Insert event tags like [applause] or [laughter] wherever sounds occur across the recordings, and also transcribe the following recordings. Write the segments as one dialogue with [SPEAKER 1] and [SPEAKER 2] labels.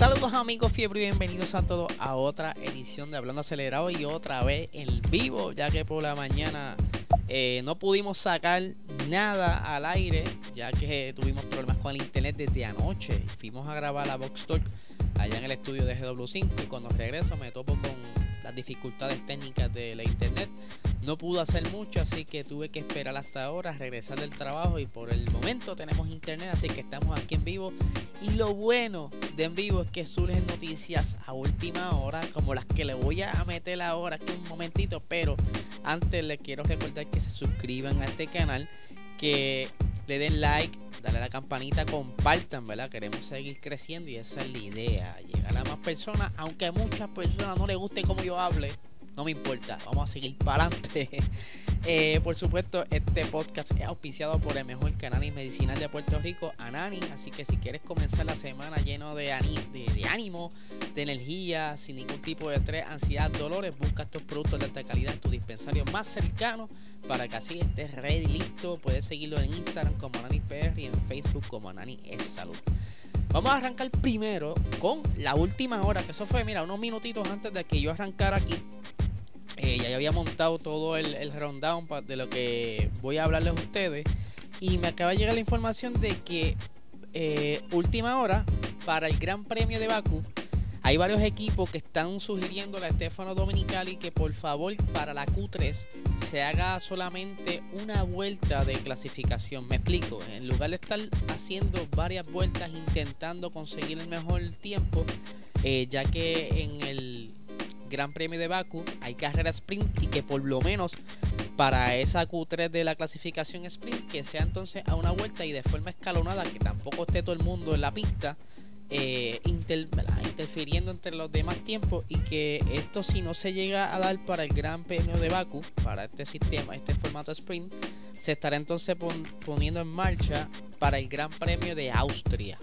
[SPEAKER 1] Saludos amigos fiebre y bienvenidos a todos a otra edición de Hablando Acelerado y otra vez en vivo, ya que por la mañana eh, no pudimos sacar nada al aire, ya que tuvimos problemas con el internet desde anoche. Fuimos a grabar la Box Talk allá en el estudio de GW5 y cuando regreso me topo con las dificultades técnicas de la internet. No pudo hacer mucho, así que tuve que esperar hasta ahora, regresar del trabajo y por el momento tenemos internet, así que estamos aquí en vivo. Y lo bueno de en vivo es que surgen noticias a última hora, como las que le voy a meter ahora aquí un momentito, pero antes les quiero recordar que se suscriban a este canal, que le den like, dale a la campanita, compartan, ¿verdad? Queremos seguir creciendo y esa es la idea, llegar a más personas, aunque a muchas personas no les guste cómo yo hable, no me importa, vamos a seguir para adelante. [laughs] Eh, por supuesto, este podcast es auspiciado por el mejor cannabis medicinal de Puerto Rico, Anani. Así que si quieres comenzar la semana lleno de, de, ánimo, de energía, sin ningún tipo de estrés, ansiedad, dolores, busca estos productos de alta calidad en tu dispensario más cercano para que así estés ready, listo. Puedes seguirlo en Instagram como Anani PR y en Facebook como Anani es Salud. Vamos a arrancar primero con la última hora, que eso fue, mira, unos minutitos antes de que yo arrancara aquí. Eh, ya había montado todo el, el rundown de lo que voy a hablarles a ustedes. Y me acaba de llegar la información de que eh, última hora para el Gran Premio de Baku hay varios equipos que están sugiriendo a Estefano Dominicali que por favor para la Q3 se haga solamente una vuelta de clasificación. Me explico, en lugar de estar haciendo varias vueltas intentando conseguir el mejor tiempo, eh, ya que en el Gran Premio de Baku hay carrera sprint y que por lo menos para esa Q3 de la clasificación sprint que sea entonces a una vuelta y de forma escalonada que tampoco esté todo el mundo en la pista eh, interfiriendo entre los demás tiempos y que esto si no se llega a dar para el Gran Premio de Baku, para este sistema, este formato sprint, se estará entonces poniendo en marcha para el Gran Premio de Austria,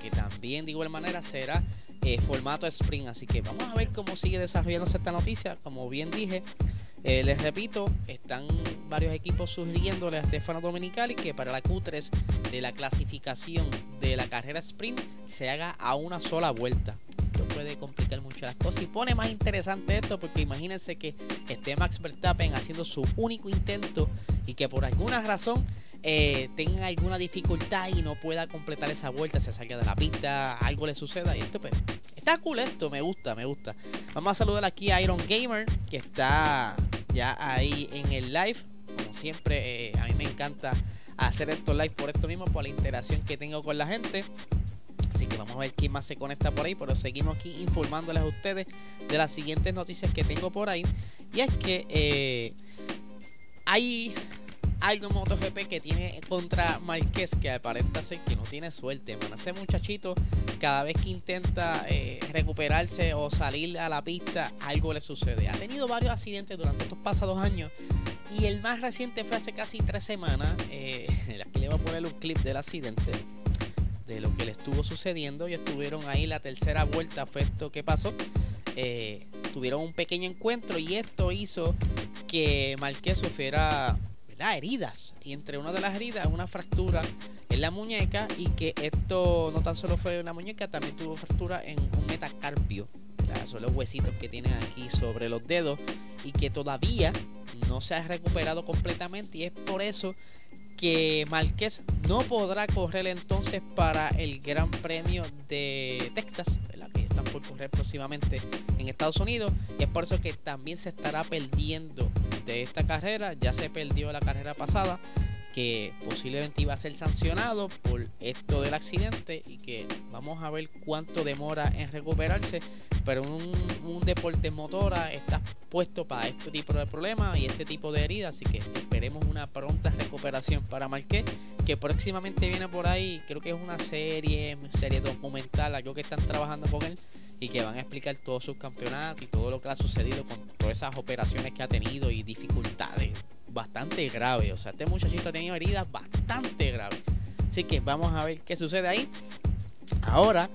[SPEAKER 1] que también de igual manera será eh, formato sprint. Así que vamos a ver cómo sigue desarrollándose esta noticia. Como bien dije, eh, les repito, están varios equipos sugiriéndole a Stefano Dominicali que para la Q3 de la clasificación de la carrera sprint se haga a una sola vuelta. Esto puede complicar mucho las cosas y pone más interesante esto porque imagínense que esté Max Verstappen haciendo su único intento y que por alguna razón eh, tenga alguna dificultad y no pueda completar esa vuelta, se salga de la pista, algo le suceda. Y esto, pues, está cool esto, me gusta, me gusta. Vamos a saludar aquí a Iron Gamer, que está ya ahí en el live. Como siempre, eh, a mí me encanta hacer estos live por esto mismo, por la interacción que tengo con la gente. Así que vamos a ver quién más se conecta por ahí. Pero seguimos aquí informándoles a ustedes de las siguientes noticias que tengo por ahí. Y es que eh, hay algo en MotoGP que tiene contra Marquez que aparenta ser que no tiene suerte. Bueno, ese muchachito, cada vez que intenta eh, recuperarse o salir a la pista, algo le sucede. Ha tenido varios accidentes durante estos pasados años. Y el más reciente fue hace casi tres semanas. Eh, [laughs] aquí le voy a poner un clip del accidente. De lo que le estuvo sucediendo. Y estuvieron ahí la tercera vuelta. Fue esto que pasó. Eh, tuvieron un pequeño encuentro. Y esto hizo que Marquez sufriera heridas. Y entre una de las heridas, una fractura en la muñeca y que esto no tan solo fue una muñeca, también tuvo fractura en un metacarpio. Son los huesitos que tienen aquí sobre los dedos y que todavía no se ha recuperado completamente y es por eso que Márquez no podrá correr entonces para el Gran Premio de Texas, que están por correr próximamente en Estados Unidos y es por eso que también se estará perdiendo de esta carrera. Ya se perdió la carrera pasada. que posiblemente iba a ser sancionado por esto del accidente y que vamos a ver cuánto demora en recuperarse. Pero un, un deporte motora está puesto para este tipo de problemas y este tipo de heridas, así que esperemos una pronta recuperación para Marqués, que próximamente viene por ahí, creo que es una serie, serie documental, algo que están trabajando con él y que van a explicar todos sus campeonatos y todo lo que ha sucedido con todas esas operaciones que ha tenido y dificultades bastante graves. O sea, este muchachito ha tenido heridas bastante graves. Así que vamos a ver qué sucede ahí. Ahora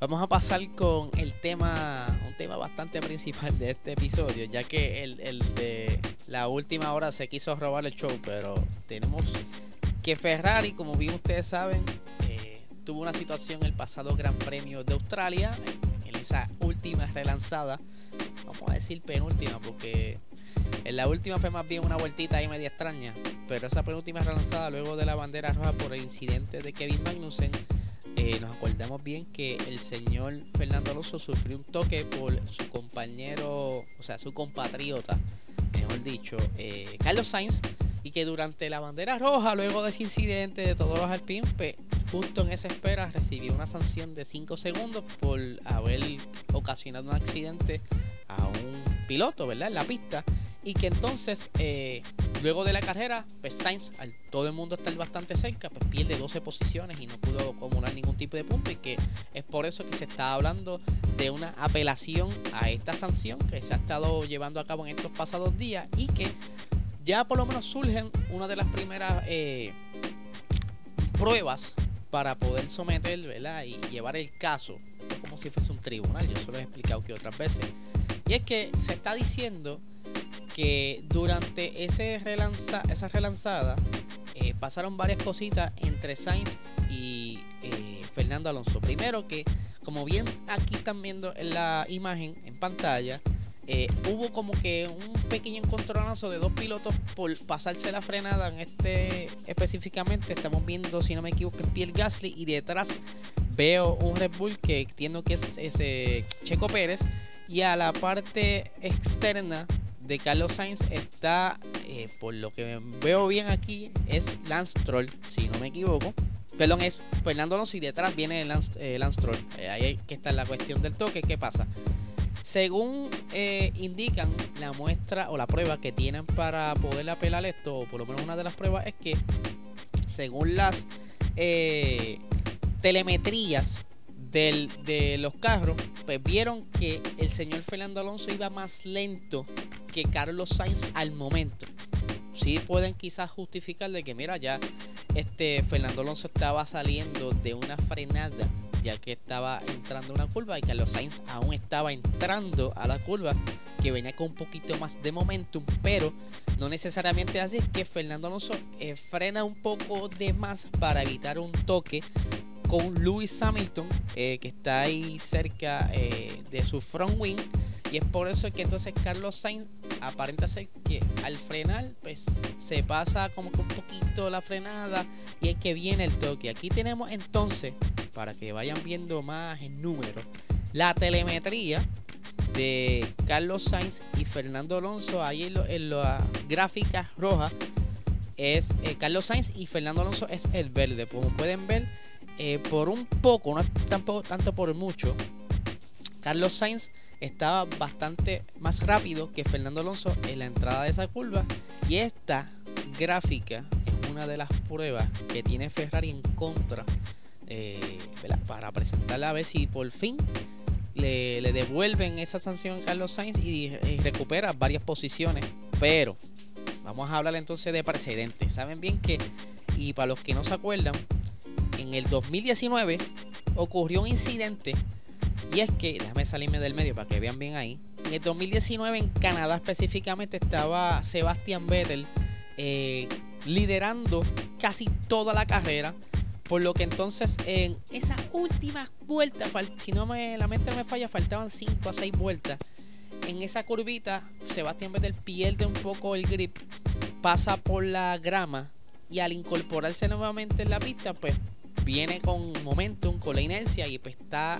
[SPEAKER 1] vamos a pasar con el tema, un tema bastante principal de este episodio, ya que el, el de la última hora se quiso robar el show, pero tenemos que Ferrari, como bien ustedes saben, eh, tuvo una situación el pasado Gran Premio de Australia, en esa última relanzada, vamos a decir penúltima, porque en la última fue más bien una vueltita ahí media extraña, pero esa penúltima relanzada luego de la bandera roja por el incidente de Kevin Magnussen, eh, nos acordamos bien que el señor Fernando Alonso sufrió un toque por su compañero, o sea, su compatriota, mejor dicho, eh, Carlos Sainz, y que durante la bandera roja, luego de ese incidente de todos los alpines, pues, justo en esa espera recibió una sanción de 5 segundos por haber ocasionado un accidente a un piloto, ¿verdad? En la pista y que entonces eh, luego de la carrera pues Sainz al todo el mundo estar bastante cerca pues pierde 12 posiciones y no pudo acumular ningún tipo de punto y que es por eso que se está hablando de una apelación a esta sanción que se ha estado llevando a cabo en estos pasados días y que ya por lo menos surgen una de las primeras eh, pruebas para poder someter ¿verdad? y llevar el caso como si fuese un tribunal yo se lo he explicado que otras veces y es que se está diciendo que durante esa relanzada eh, pasaron varias cositas entre Sainz y eh, Fernando Alonso. Primero que, como bien aquí están viendo en la imagen en pantalla, eh, hubo como que un pequeño encontronazo de dos pilotos por pasarse la frenada. En este específicamente estamos viendo, si no me equivoco, Pierre Gasly y detrás veo un Red Bull que entiendo que es ese Checo Pérez. Y a la parte externa de Carlos Sainz está, eh, por lo que veo bien aquí, es Lance Troll, si no me equivoco. Perdón, es Fernando Alonso y detrás viene Lance, eh, Lance Troll. Eh, ahí que está la cuestión del toque. ¿Qué pasa? Según indican la muestra o la prueba que tienen para poder apelar esto, o por lo menos una de las pruebas, es que según las telemetrías del, de los carros, pues vieron que el señor Fernando Alonso iba más lento que Carlos Sainz al momento. Sí pueden quizás justificar de que mira ya este Fernando Alonso estaba saliendo de una frenada ya que estaba entrando una curva y Carlos Sainz aún estaba entrando a la curva que venía con un poquito más de momentum, pero no necesariamente así, es que Fernando Alonso eh, frena un poco de más para evitar un toque con Lewis Hamilton, eh, que está ahí cerca eh, de su front wing. Y es por eso que entonces Carlos Sainz aparenta ser que al frenar, pues se pasa como que un poquito la frenada y es que viene el toque. Aquí tenemos entonces, para que vayan viendo más en número, la telemetría de Carlos Sainz y Fernando Alonso ahí en, en las gráficas rojas es eh, Carlos Sainz y Fernando Alonso es el verde. Como pueden ver, eh, por un poco, no tampoco tanto por mucho, Carlos Sainz estaba bastante más rápido que Fernando Alonso en la entrada de esa curva. Y esta gráfica es una de las pruebas que tiene Ferrari en contra eh, para presentarla a ver si por fin le, devuelven esa sanción a Carlos Sainz y, y recupera varias posiciones. Pero vamos a hablar entonces de precedentes. Saben bien que, y para los que no se acuerdan, en el 2019 ocurrió un incidente y es que, déjame salirme del medio para que vean bien ahí. En el 2019 en Canadá específicamente estaba Sebastian Vettel eh, liderando casi toda la carrera. Por lo que entonces en esa última vuelta, si no me, la mente me falla, faltaban 5 a 6 vueltas. En esa curvita, Sebastian Vettel pierde un poco el grip, pasa por la grama y al incorporarse nuevamente en la pista, pues viene con momentum, con la inercia y pues está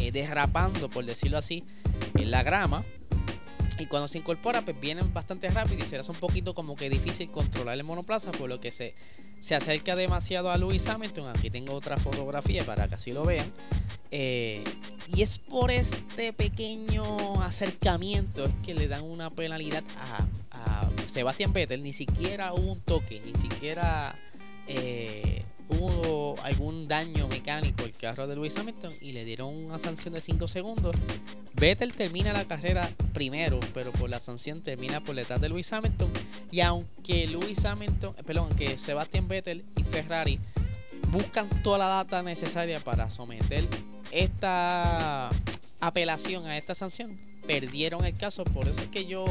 [SPEAKER 1] eh, derrapando, por decirlo así, en la grama. Y cuando se incorpora, pues vienen bastante rápido y se hace un poquito como que difícil controlar el monoplaza, por lo que se, se acerca demasiado a Lewis Hamilton. Aquí tengo otra fotografía para que así lo vean. Eh, y es por este pequeño acercamiento es que le dan una penalidad a, Sebastián Vettel. Ni siquiera hubo un toque, ni siquiera eh, hubo algún daño mecánico el carro de Lewis Hamilton y le dieron una sanción de 5 segundos. Vettel termina la carrera primero, pero por la sanción termina por detrás de Lewis Hamilton. Y aunque Lewis Hamilton, eh, perdón, que Sebastian Vettel y Ferrari buscan toda la data necesaria para someter esta apelación a esta sanción, perdieron el caso. Por eso es que yo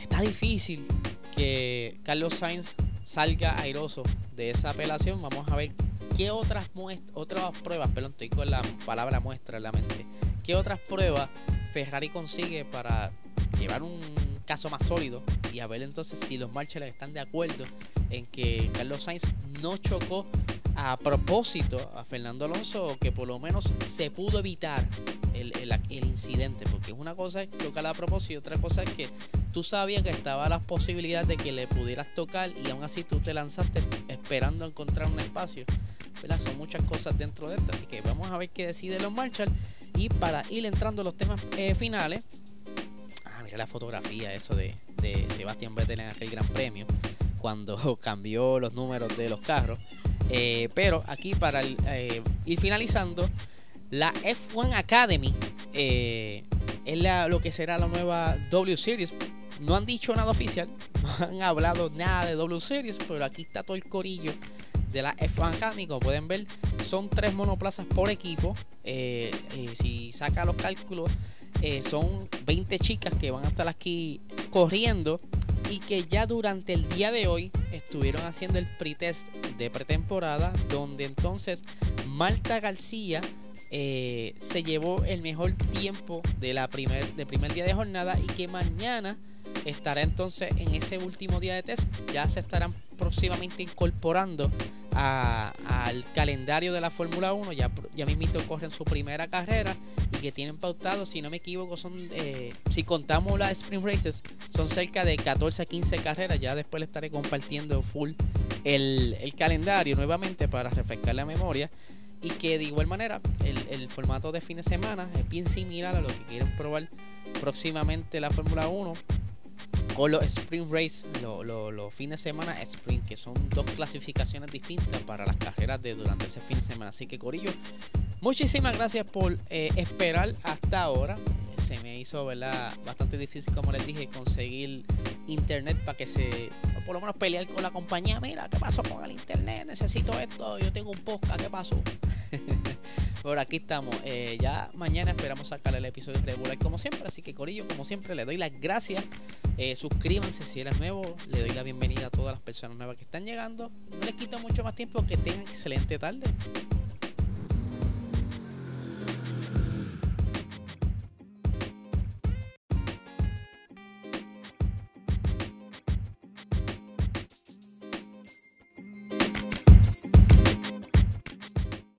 [SPEAKER 1] está difícil que Carlos Sainz salga airoso de esa apelación. Vamos a ver qué otras otras pruebas, perdón, estoy con la palabra muestra en la mente. ¿Qué otras pruebas Ferrari consigue para llevar un caso más sólido y a ver entonces si los Marshall están de acuerdo en que Carlos Sainz no chocó a propósito a Fernando Alonso que por lo menos se pudo evitar el, incidente porque una cosa es chocar a propósito y otra cosa es que tú sabías que estaba la posibilidad de que le pudieras tocar y aún así tú te lanzaste esperando encontrar un espacio son muchas cosas dentro de esto así que vamos a ver qué decide los Marshall. Y para ir entrando a los temas eh, finales ah mira la fotografía eso de, de Sebastián Vettel en aquel gran premio cuando [laughs] cambió los números de los carros. Eh, pero aquí para eh, ir finalizando, la F1 Academy es lo que será la nueva W Series. No han dicho nada oficial, [laughs] han hablado nada de W Series, pero aquí está todo el corillo de la F1 Academy. Como pueden ver, son tres monoplazas por equipo. si saca los cálculos, son 20 chicas que van a estar aquí corriendo y que ya durante el día de hoy estuvieron haciendo el pretest de pretemporada donde entonces Malta García eh, se llevó el mejor tiempo de la primer, de primer día de jornada y que mañana estará entonces en ese último día de test ya se estarán próximamente incorporando al calendario de la Fórmula 1. Ya, ya mismito corren su primera carrera y que tienen pautado, si no me equivoco, son, eh, si contamos las Spring Races, son cerca de 14 a 15 carreras. Ya después le estaré compartiendo full el, calendario nuevamente para refrescar la memoria. Y que de igual manera el, el formato de fin de semana es bien similar a lo que quieren probar próximamente la Fórmula 1 o los Sprint Race, los fines de semana Sprint, que son dos clasificaciones distintas para las carreras de durante ese fin de semana. Así que Corillo, muchísimas gracias por eh, esperar hasta ahora. Se me hizo ¿verdad? bastante difícil, como les dije, conseguir internet para que se, por lo menos pelear con la compañía. Mira, ¿qué pasó con el internet? Necesito esto, yo tengo un podcast, ¿qué pasó? [laughs] Por aquí estamos. Eh, ya mañana esperamos sacar el episodio regular como siempre. Así que Corillo, como siempre, le doy las gracias. Eh, suscríbanse si eres nuevo. Le doy la bienvenida a todas las personas nuevas que están llegando. No les quito mucho más tiempo. Que tengan excelente tarde.